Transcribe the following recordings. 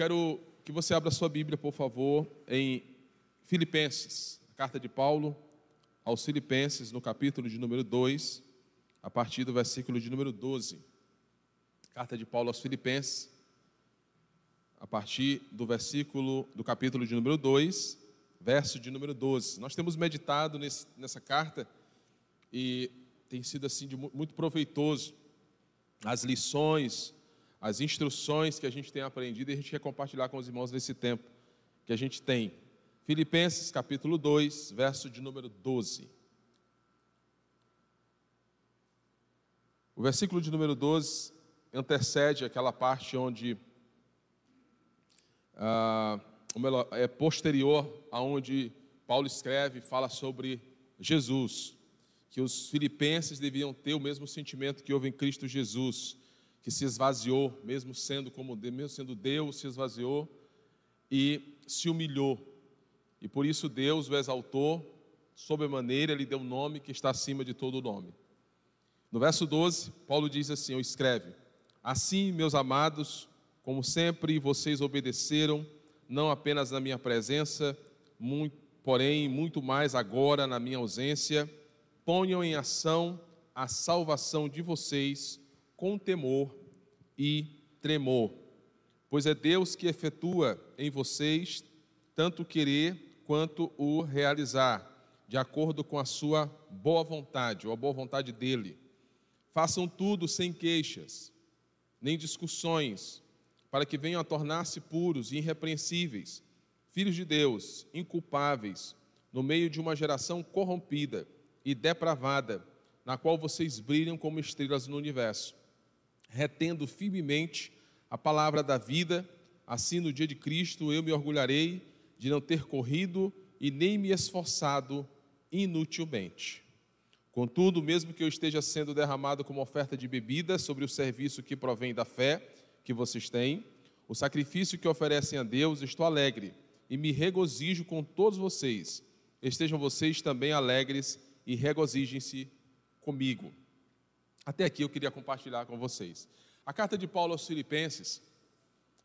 quero que você abra sua Bíblia, por favor, em Filipenses, carta de Paulo aos Filipenses, no capítulo de número 2, a partir do versículo de número 12. Carta de Paulo aos Filipenses, a partir do versículo do capítulo de número 2, verso de número 12. Nós temos meditado nesse, nessa carta e tem sido assim de muito proveitoso as lições, as instruções que a gente tem aprendido e a gente quer compartilhar com os irmãos nesse tempo que a gente tem. Filipenses capítulo 2, verso de número 12. O versículo de número 12 antecede aquela parte onde ah, é posterior aonde Paulo escreve e fala sobre Jesus, que os filipenses deviam ter o mesmo sentimento que houve em Cristo Jesus, que se esvaziou, mesmo sendo como mesmo sendo Deus, se esvaziou e se humilhou. E por isso Deus o exaltou sobremaneira, lhe deu um nome que está acima de todo nome. No verso 12, Paulo diz assim, ou escreve: Assim, meus amados, como sempre vocês obedeceram, não apenas na minha presença, muito, porém muito mais agora na minha ausência, ponham em ação a salvação de vocês com temor e tremor, pois é Deus que efetua em vocês tanto querer quanto o realizar, de acordo com a sua boa vontade, ou a boa vontade dele. Façam tudo sem queixas, nem discussões, para que venham a tornar-se puros e irrepreensíveis, filhos de Deus, inculpáveis, no meio de uma geração corrompida e depravada, na qual vocês brilham como estrelas no universo, retendo firmemente a palavra da vida, assim no dia de Cristo eu me orgulharei de não ter corrido e nem me esforçado inutilmente. Contudo, mesmo que eu esteja sendo derramado como oferta de bebida sobre o serviço que provém da fé que vocês têm, o sacrifício que oferecem a Deus, estou alegre e me regozijo com todos vocês. Estejam vocês também alegres e regozijem-se comigo. Até aqui eu queria compartilhar com vocês. A carta de Paulo aos Filipenses,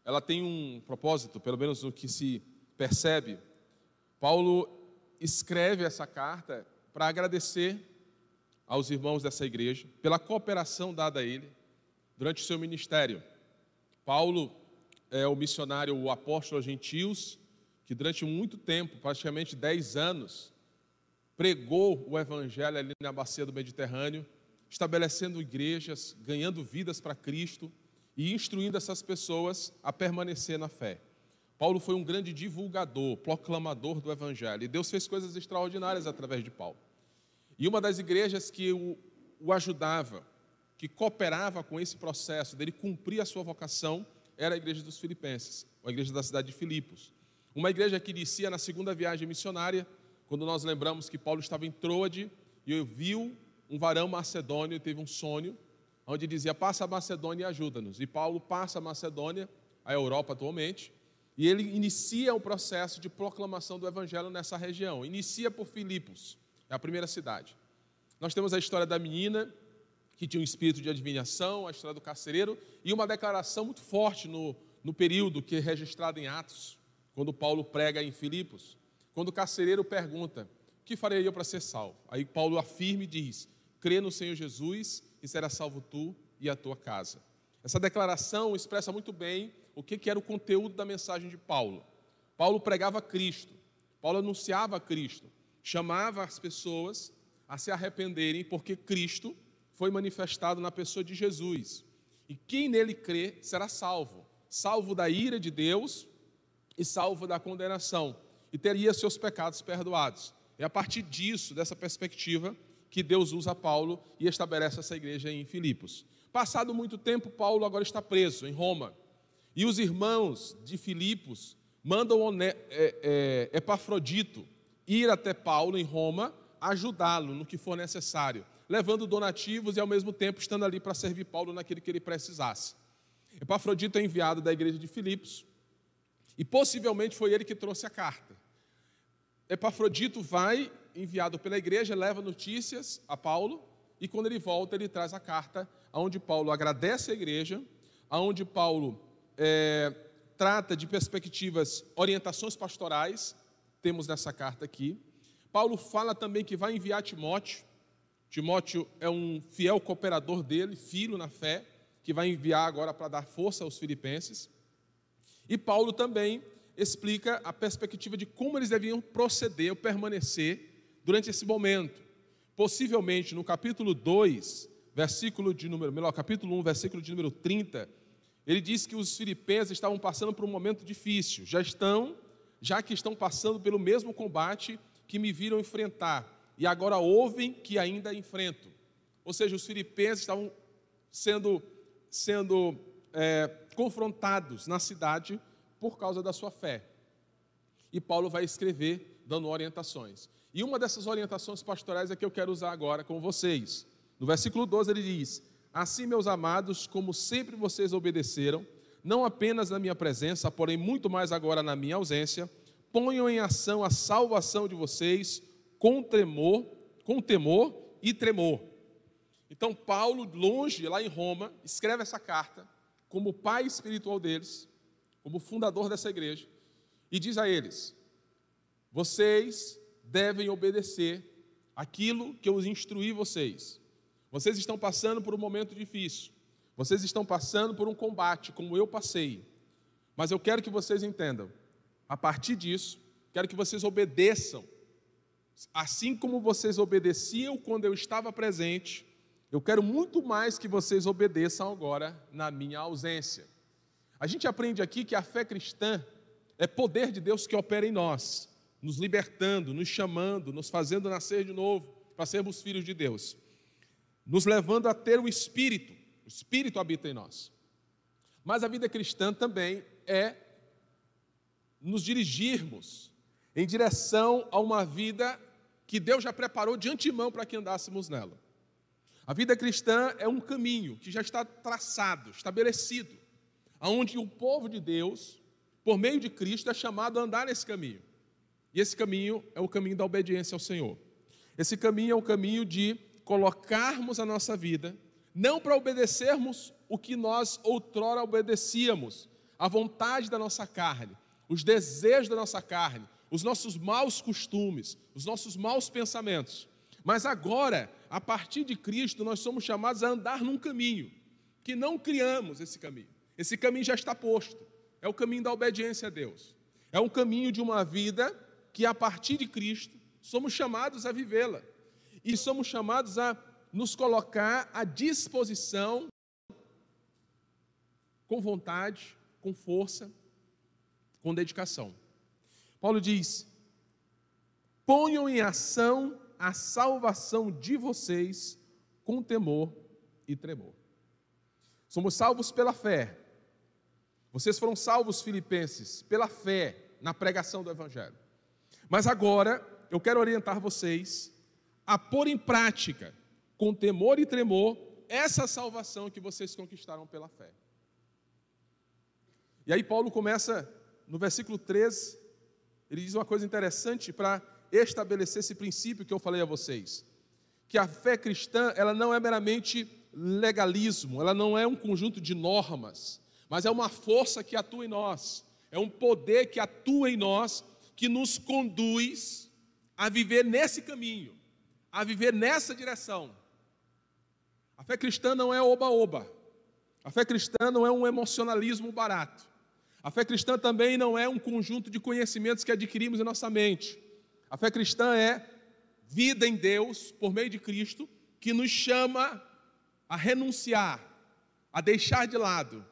ela tem um propósito, pelo menos no que se percebe. Paulo escreve essa carta para agradecer aos irmãos dessa igreja pela cooperação dada a ele durante o seu ministério. Paulo é o missionário, o apóstolo aos gentios, que durante muito tempo, praticamente 10 anos, pregou o evangelho ali na bacia do Mediterrâneo, estabelecendo igrejas, ganhando vidas para Cristo e instruindo essas pessoas a permanecer na fé. Paulo foi um grande divulgador, proclamador do evangelho, e Deus fez coisas extraordinárias através de Paulo. E uma das igrejas que o, o ajudava, que cooperava com esse processo dele cumprir a sua vocação, era a igreja dos Filipenses, a igreja da cidade de Filipos. Uma igreja que inicia na segunda viagem missionária, quando nós lembramos que Paulo estava em Troade e viu um varão macedônio teve um sonho, onde dizia: Passa a Macedônia e ajuda-nos. E Paulo passa a Macedônia, a Europa atualmente, e ele inicia o processo de proclamação do evangelho nessa região. Inicia por Filipos, é a primeira cidade. Nós temos a história da menina que tinha um espírito de adivinhação, a história do carcereiro, e uma declaração muito forte no, no período que é registrado em Atos, quando Paulo prega em Filipos, quando o carcereiro pergunta: O que farei eu para ser salvo? Aí Paulo afirma e diz: Crê no Senhor Jesus e será salvo tu e a tua casa. Essa declaração expressa muito bem o que era o conteúdo da mensagem de Paulo. Paulo pregava Cristo, Paulo anunciava Cristo, chamava as pessoas a se arrependerem, porque Cristo foi manifestado na pessoa de Jesus. E quem nele crê será salvo salvo da ira de Deus e salvo da condenação, e teria seus pecados perdoados. É a partir disso, dessa perspectiva, que Deus usa Paulo e estabelece essa igreja em Filipos. Passado muito tempo, Paulo agora está preso em Roma. E os irmãos de Filipos mandam é, é, Epafrodito ir até Paulo em Roma, ajudá-lo no que for necessário, levando donativos e ao mesmo tempo estando ali para servir Paulo naquilo que ele precisasse. Epafrodito é enviado da igreja de Filipos e possivelmente foi ele que trouxe a carta. Epafrodito vai, enviado pela igreja, leva notícias a Paulo e quando ele volta, ele traz a carta, onde Paulo agradece a igreja, onde Paulo é, trata de perspectivas, orientações pastorais, temos nessa carta aqui. Paulo fala também que vai enviar Timóteo. Timóteo é um fiel cooperador dele, filho na fé, que vai enviar agora para dar força aos filipenses. E Paulo também explica a perspectiva de como eles deviam proceder ou permanecer durante esse momento. Possivelmente no capítulo 2, versículo de número, melhor, capítulo 1, versículo de número 30, ele diz que os filipenses estavam passando por um momento difícil, já estão, já que estão passando pelo mesmo combate que me viram enfrentar, e agora ouvem que ainda enfrento. Ou seja, os filipenses estavam sendo, sendo é, confrontados na cidade por causa da sua fé. E Paulo vai escrever dando orientações. E uma dessas orientações pastorais é que eu quero usar agora com vocês. No versículo 12 ele diz: Assim, meus amados, como sempre vocês obedeceram, não apenas na minha presença, porém muito mais agora na minha ausência, ponham em ação a salvação de vocês com tremor, com temor e tremor. Então Paulo, longe lá em Roma, escreve essa carta como pai espiritual deles, como fundador dessa igreja, e diz a eles: vocês devem obedecer aquilo que eu instruí vocês. Vocês estão passando por um momento difícil. Vocês estão passando por um combate, como eu passei. Mas eu quero que vocês entendam. A partir disso, quero que vocês obedeçam. Assim como vocês obedeciam quando eu estava presente, eu quero muito mais que vocês obedeçam agora na minha ausência. A gente aprende aqui que a fé cristã é poder de Deus que opera em nós, nos libertando, nos chamando, nos fazendo nascer de novo, para sermos filhos de Deus nos levando a ter o Espírito. O Espírito habita em nós. Mas a vida cristã também é nos dirigirmos em direção a uma vida que Deus já preparou de antemão para que andássemos nela. A vida cristã é um caminho que já está traçado, estabelecido, aonde o povo de Deus, por meio de Cristo, é chamado a andar nesse caminho. E esse caminho é o caminho da obediência ao Senhor. Esse caminho é o caminho de colocarmos a nossa vida, não para obedecermos o que nós outrora obedecíamos, a vontade da nossa carne, os desejos da nossa carne, os nossos maus costumes, os nossos maus pensamentos. Mas agora, a partir de Cristo, nós somos chamados a andar num caminho, que não criamos esse caminho. Esse caminho já está posto. É o caminho da obediência a Deus. É um caminho de uma vida que, a partir de Cristo, somos chamados a vivê-la e somos chamados a nos colocar à disposição, com vontade, com força, com dedicação. Paulo diz: ponham em ação a salvação de vocês com temor e tremor. Somos salvos pela fé. Vocês foram salvos, filipenses, pela fé na pregação do Evangelho. Mas agora eu quero orientar vocês a pôr em prática, com temor e tremor, essa salvação que vocês conquistaram pela fé. E aí Paulo começa no versículo 13, ele diz uma coisa interessante para estabelecer esse princípio que eu falei a vocês, que a fé cristã, ela não é meramente legalismo, ela não é um conjunto de normas, mas é uma força que atua em nós, é um poder que atua em nós, que nos conduz a viver nesse caminho a viver nessa direção. A fé cristã não é oba-oba. A fé cristã não é um emocionalismo barato. A fé cristã também não é um conjunto de conhecimentos que adquirimos em nossa mente. A fé cristã é vida em Deus, por meio de Cristo, que nos chama a renunciar, a deixar de lado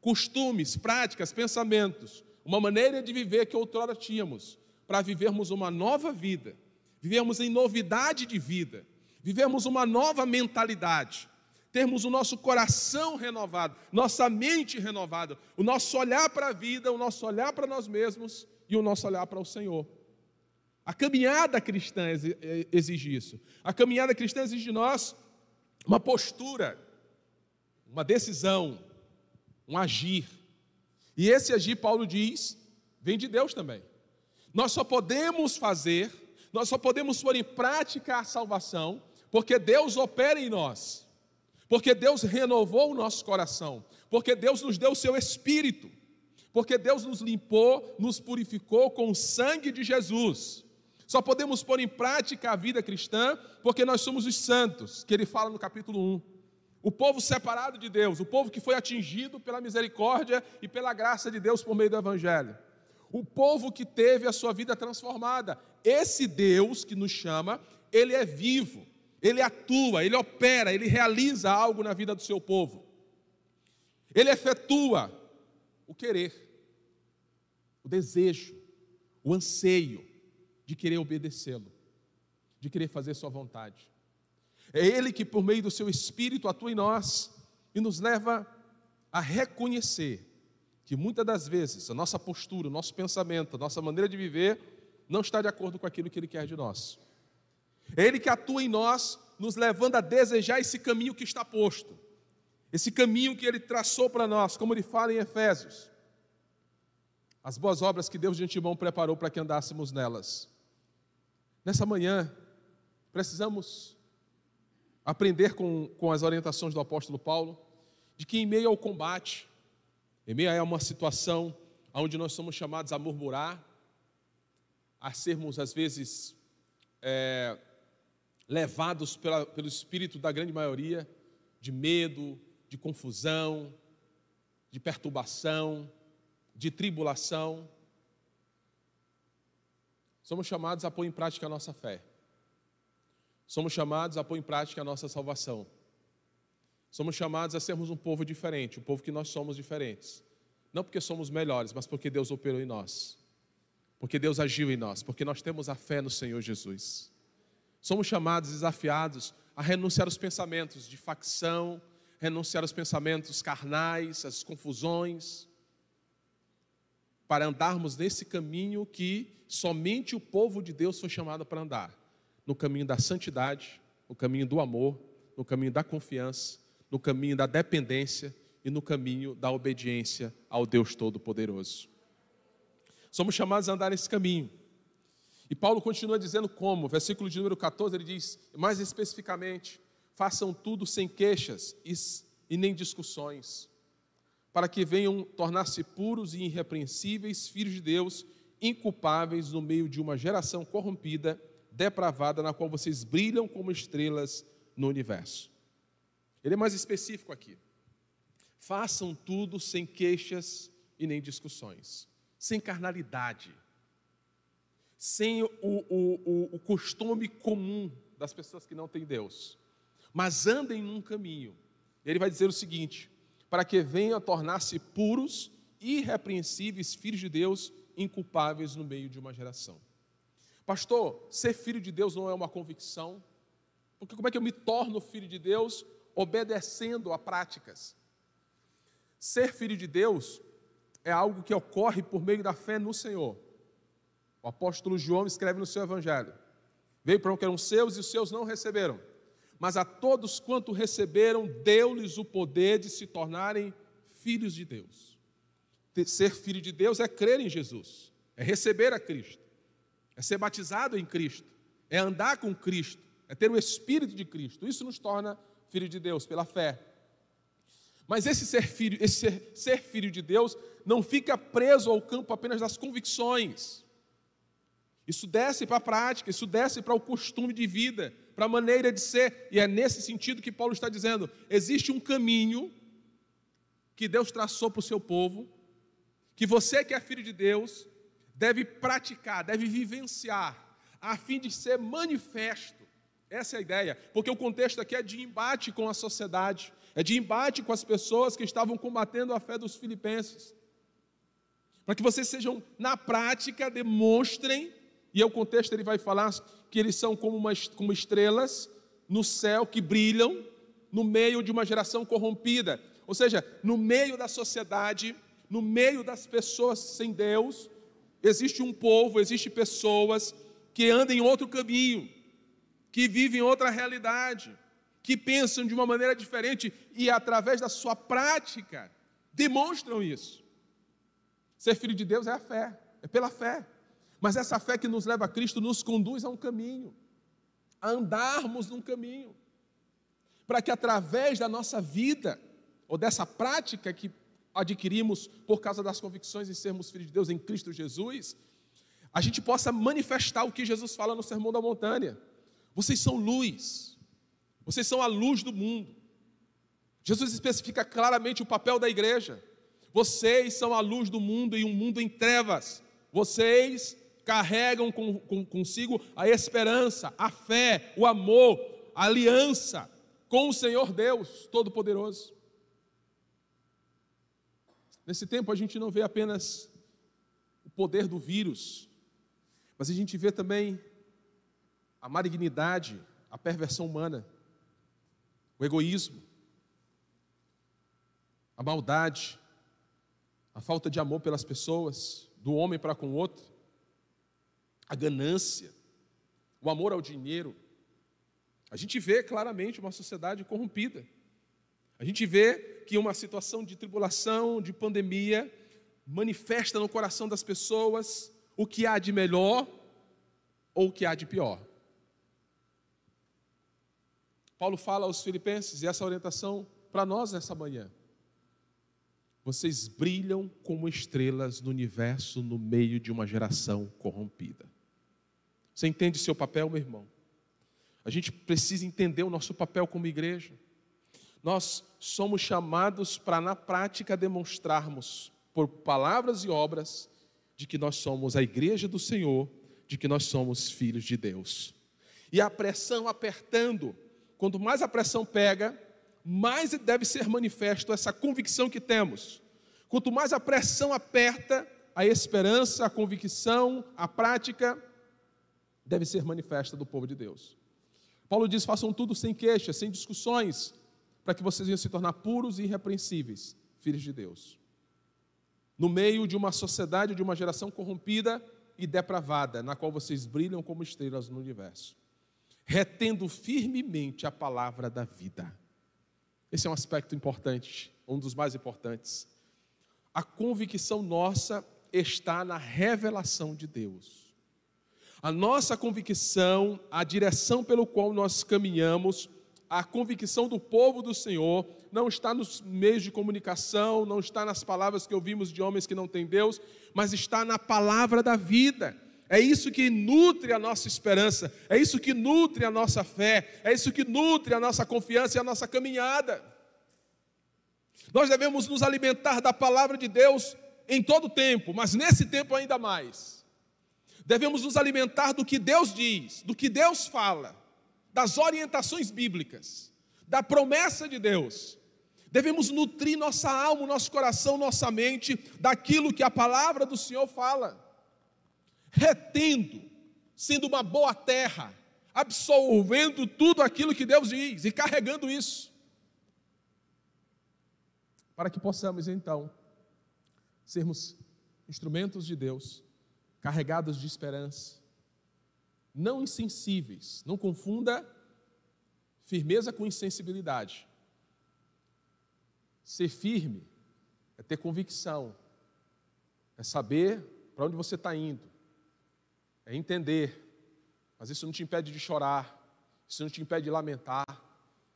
costumes, práticas, pensamentos, uma maneira de viver que outrora tínhamos, para vivermos uma nova vida vivemos em novidade de vida, vivemos uma nova mentalidade, termos o nosso coração renovado, nossa mente renovada, o nosso olhar para a vida, o nosso olhar para nós mesmos e o nosso olhar para o Senhor. A caminhada cristã é, exige isso. A caminhada cristã exige de nós uma postura, uma decisão, um agir. E esse agir, Paulo diz, vem de Deus também. Nós só podemos fazer nós só podemos pôr em prática a salvação porque Deus opera em nós, porque Deus renovou o nosso coração, porque Deus nos deu o seu espírito, porque Deus nos limpou, nos purificou com o sangue de Jesus. Só podemos pôr em prática a vida cristã porque nós somos os santos, que ele fala no capítulo 1. O povo separado de Deus, o povo que foi atingido pela misericórdia e pela graça de Deus por meio do Evangelho. O povo que teve a sua vida transformada. Esse Deus que nos chama, ele é vivo, ele atua, ele opera, ele realiza algo na vida do seu povo. Ele efetua o querer, o desejo, o anseio de querer obedecê-lo, de querer fazer sua vontade. É Ele que, por meio do seu Espírito, atua em nós e nos leva a reconhecer que muitas das vezes a nossa postura, o nosso pensamento, a nossa maneira de viver não está de acordo com aquilo que Ele quer de nós. É Ele que atua em nós, nos levando a desejar esse caminho que está posto, esse caminho que Ele traçou para nós, como Ele fala em Efésios. As boas obras que Deus de antemão preparou para que andássemos nelas. Nessa manhã, precisamos aprender com, com as orientações do apóstolo Paulo, de que em meio ao combate, em meio a uma situação onde nós somos chamados a murmurar, a sermos às vezes é, levados pela, pelo espírito da grande maioria de medo, de confusão, de perturbação, de tribulação. Somos chamados a pôr em prática a nossa fé. Somos chamados a pôr em prática a nossa salvação. Somos chamados a sermos um povo diferente, um povo que nós somos diferentes. Não porque somos melhores, mas porque Deus operou em nós. Porque Deus agiu em nós, porque nós temos a fé no Senhor Jesus. Somos chamados, desafiados a renunciar aos pensamentos de facção, renunciar aos pensamentos carnais, às confusões, para andarmos nesse caminho que somente o povo de Deus foi chamado para andar no caminho da santidade, no caminho do amor, no caminho da confiança, no caminho da dependência e no caminho da obediência ao Deus Todo-Poderoso. Somos chamados a andar nesse caminho. E Paulo continua dizendo como, versículo de número 14, ele diz, mais especificamente, façam tudo sem queixas e, nem discussões, para que venham tornar-se puros e irrepreensíveis, filhos de Deus, inculpáveis no meio de uma geração corrompida depravada na qual vocês brilham como estrelas no universo. Ele é mais específico aqui. Façam tudo sem queixas e nem discussões, sem carnalidade, sem o, o, o, o costume comum das pessoas que não têm Deus, mas andem num caminho. Ele vai dizer o seguinte: para que venham a tornar-se puros, irrepreensíveis, filhos de Deus, inculpáveis no meio de uma geração. Pastor, ser filho de Deus não é uma convicção? Porque como é que eu me torno filho de Deus? Obedecendo a práticas. Ser filho de Deus é algo que ocorre por meio da fé no Senhor. O apóstolo João escreve no seu evangelho: Veio para o que eram seus e os seus não receberam. Mas a todos quanto receberam, deu-lhes o poder de se tornarem filhos de Deus. Ser filho de Deus é crer em Jesus, é receber a Cristo é ser batizado em Cristo, é andar com Cristo, é ter o Espírito de Cristo. Isso nos torna filho de Deus pela fé. Mas esse ser filho, esse ser, ser filho de Deus não fica preso ao campo apenas das convicções. Isso desce para a prática, isso desce para o costume de vida, para a maneira de ser. E é nesse sentido que Paulo está dizendo: existe um caminho que Deus traçou para o seu povo, que você que é filho de Deus deve praticar, deve vivenciar, a fim de ser manifesto. Essa é a ideia, porque o contexto aqui é de embate com a sociedade, é de embate com as pessoas que estavam combatendo a fé dos filipenses. Para que vocês sejam, na prática, demonstrem, e é o contexto ele vai falar que eles são como, uma, como estrelas no céu que brilham no meio de uma geração corrompida. Ou seja, no meio da sociedade, no meio das pessoas sem Deus, Existe um povo, existe pessoas que andam em outro caminho, que vivem outra realidade, que pensam de uma maneira diferente e através da sua prática demonstram isso. Ser filho de Deus é a fé, é pela fé. Mas essa fé que nos leva a Cristo nos conduz a um caminho, a andarmos num caminho, para que através da nossa vida, ou dessa prática que adquirimos por causa das convicções em sermos filhos de Deus em Cristo Jesus, a gente possa manifestar o que Jesus fala no Sermão da Montanha. Vocês são luz, vocês são a luz do mundo. Jesus especifica claramente o papel da igreja. Vocês são a luz do mundo e um mundo em trevas. Vocês carregam com, com, consigo a esperança, a fé, o amor, a aliança com o Senhor Deus Todo-Poderoso. Nesse tempo a gente não vê apenas o poder do vírus, mas a gente vê também a malignidade, a perversão humana, o egoísmo, a maldade, a falta de amor pelas pessoas, do homem para com o outro, a ganância, o amor ao dinheiro. A gente vê claramente uma sociedade corrompida. A gente vê que uma situação de tribulação, de pandemia, manifesta no coração das pessoas o que há de melhor ou o que há de pior. Paulo fala aos Filipenses, e essa orientação para nós nessa manhã. Vocês brilham como estrelas no universo no meio de uma geração corrompida. Você entende seu papel, meu irmão? A gente precisa entender o nosso papel como igreja. Nós somos chamados para, na prática, demonstrarmos, por palavras e obras, de que nós somos a igreja do Senhor, de que nós somos filhos de Deus. E a pressão apertando, quanto mais a pressão pega, mais deve ser manifesto essa convicção que temos. Quanto mais a pressão aperta, a esperança, a convicção, a prática deve ser manifesta do povo de Deus. Paulo diz: façam tudo sem queixas, sem discussões, para que vocês venham se tornar puros e irrepreensíveis, filhos de Deus. No meio de uma sociedade, de uma geração corrompida e depravada, na qual vocês brilham como estrelas no universo, retendo firmemente a palavra da vida. Esse é um aspecto importante, um dos mais importantes. A convicção nossa está na revelação de Deus. A nossa convicção, a direção pelo qual nós caminhamos, a convicção do povo do Senhor não está nos meios de comunicação, não está nas palavras que ouvimos de homens que não têm Deus, mas está na palavra da vida. É isso que nutre a nossa esperança, é isso que nutre a nossa fé, é isso que nutre a nossa confiança e a nossa caminhada. Nós devemos nos alimentar da palavra de Deus em todo o tempo, mas nesse tempo ainda mais devemos nos alimentar do que Deus diz, do que Deus fala, das orientações bíblicas, da promessa de Deus. Devemos nutrir nossa alma, nosso coração, nossa mente daquilo que a palavra do Senhor fala, retendo, sendo uma boa terra, absorvendo tudo aquilo que Deus diz e carregando isso, para que possamos então sermos instrumentos de Deus carregados de esperança, não insensíveis. Não confunda firmeza com insensibilidade. Ser firme é ter convicção, é saber para onde você está indo, é entender, mas isso não te impede de chorar, isso não te impede de lamentar,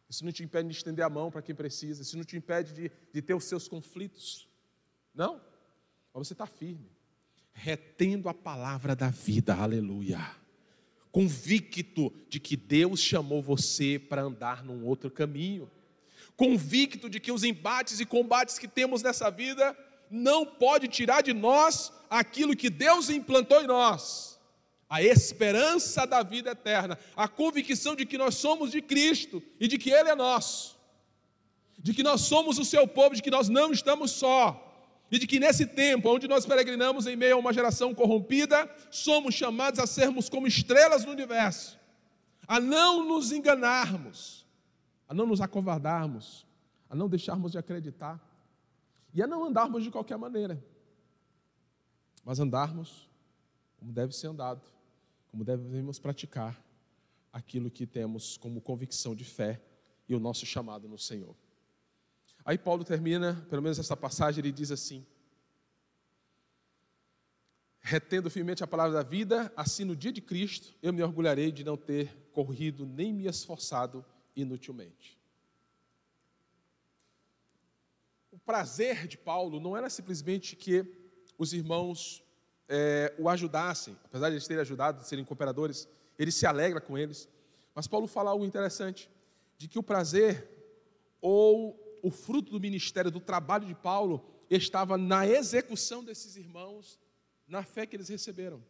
isso não te impede de estender a mão para quem precisa, isso não te impede de, de ter os seus conflitos. Não, mas você está firme retendo a palavra da vida, aleluia. Convicto de que Deus chamou você para andar num outro caminho, convicto de que os embates e combates que temos nessa vida não pode tirar de nós aquilo que Deus implantou em nós. A esperança da vida eterna, a convicção de que nós somos de Cristo e de que Ele é nosso, de que nós somos o seu povo, de que nós não estamos só, e de que nesse tempo, onde nós peregrinamos em meio a uma geração corrompida, somos chamados a sermos como estrelas no universo, a não nos enganarmos, a não nos acovardarmos, a não deixarmos de acreditar e a não andarmos de qualquer maneira, mas andarmos como deve ser andado, como devemos praticar aquilo que temos como convicção de fé e o nosso chamado no Senhor. Aí Paulo termina, pelo menos essa passagem, ele diz assim: Retendo firmemente a palavra da vida, assim no dia de Cristo eu me orgulharei de não ter corrido nem me esforçado inutilmente. o prazer de Paulo não era simplesmente que os irmãos é, o ajudassem, apesar de eles terem ajudado, de serem cooperadores, ele se alegra com eles. Mas Paulo fala algo interessante, de que o prazer ou o fruto do ministério, do trabalho de Paulo, estava na execução desses irmãos, na fé que eles receberam.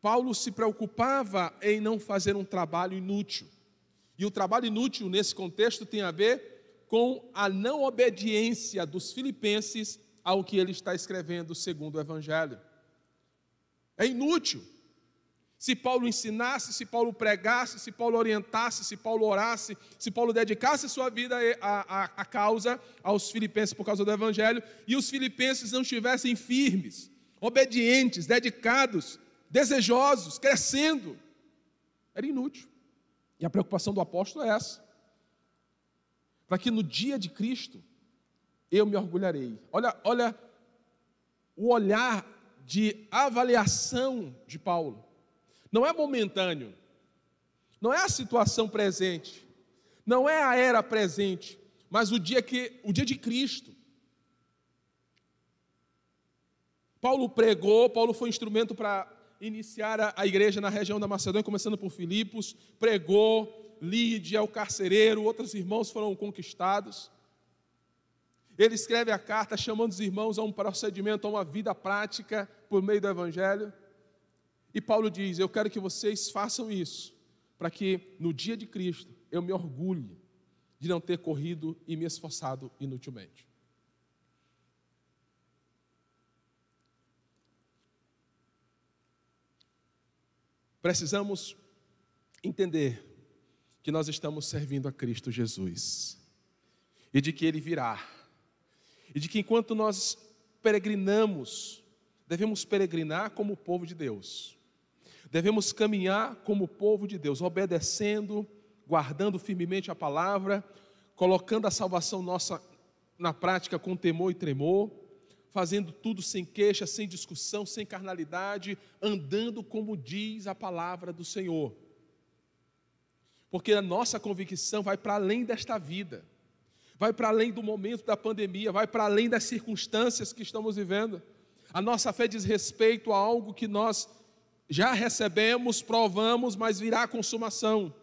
Paulo se preocupava em não fazer um trabalho inútil. E o trabalho inútil, nesse contexto, tem a ver com a não obediência dos filipenses ao que ele está escrevendo segundo o Evangelho. É inútil. Se Paulo ensinasse, se Paulo pregasse, se Paulo orientasse, se Paulo orasse, se Paulo dedicasse sua vida à, causa aos filipenses por causa do Evangelho, e os filipenses não estivessem firmes, obedientes, dedicados, desejosos, crescendo, era inútil. E a preocupação do apóstolo é essa. Para que no dia de Cristo eu me orgulharei. Olha, olha o olhar de avaliação de Paulo não é momentâneo, não é a situação presente, não é a era presente, mas o dia que o dia de Cristo. Paulo pregou, Paulo foi instrumento para iniciar a, a, igreja na região da Macedônia, começando por Filipos, pregou, Lídia, o carcereiro, outros irmãos foram conquistados. Ele escreve a carta chamando os irmãos a um procedimento, a uma vida prática por meio do Evangelho. E Paulo diz: Eu quero que vocês façam isso, para que no dia de Cristo eu me orgulhe de não ter corrido e me esforçado inutilmente. Precisamos entender que nós estamos servindo a Cristo Jesus e de que Ele virá, e de que enquanto nós peregrinamos, devemos peregrinar como povo de Deus devemos caminhar como povo de Deus, obedecendo, guardando firmemente a palavra, colocando a salvação nossa na prática com temor e tremor, fazendo tudo sem queixa, sem discussão, sem carnalidade, andando como diz a palavra do Senhor. Porque a nossa convicção vai para além desta vida, vai para além do momento da pandemia, vai para além das circunstâncias que estamos vivendo. A nossa fé diz respeito a algo que nós já recebemos, provamos, mas virá a consumação.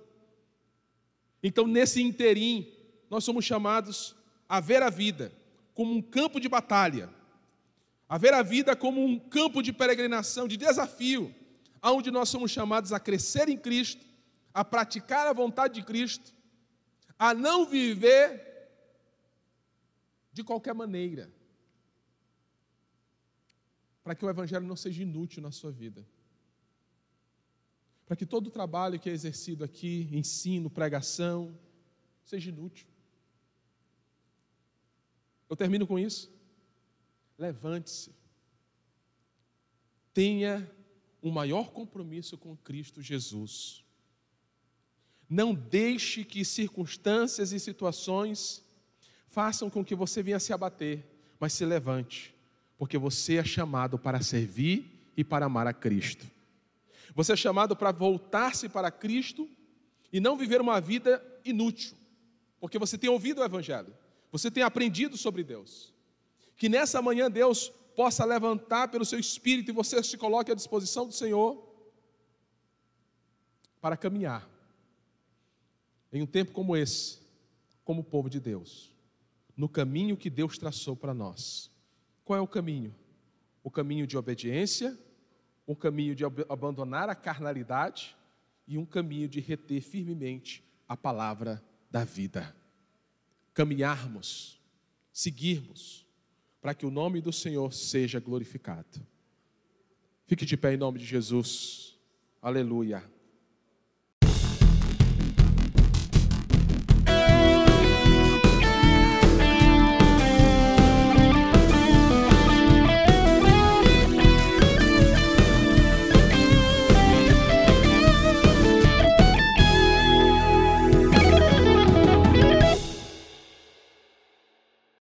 Então, nesse interim, nós somos chamados a ver a vida como um campo de batalha, a ver a vida como um campo de peregrinação, de desafio, onde nós somos chamados a crescer em Cristo, a praticar a vontade de Cristo, a não viver de qualquer maneira, para que o Evangelho não seja inútil na sua vida para que todo o trabalho que é exercido aqui, ensino, pregação, seja inútil. Eu termino com isso. Levante-se. Tenha um maior compromisso com Cristo Jesus. Não deixe que circunstâncias e situações façam com que você venha se abater, mas se levante, porque você é chamado para servir e para amar a Cristo. Você é chamado para voltar-se para Cristo e não viver uma vida inútil, porque você tem ouvido o Evangelho, você tem aprendido sobre Deus. Que nessa manhã Deus possa levantar pelo seu espírito e você se coloque à disposição do Senhor para caminhar em um tempo como esse, como povo de Deus, no caminho que Deus traçou para nós. Qual é o caminho? O caminho de obediência um caminho de abandonar a carnalidade e um caminho de reter firmemente a palavra da vida. Caminharmos, seguirmos, para que o nome do Senhor seja glorificado. Fique de pé em nome de Jesus. Aleluia.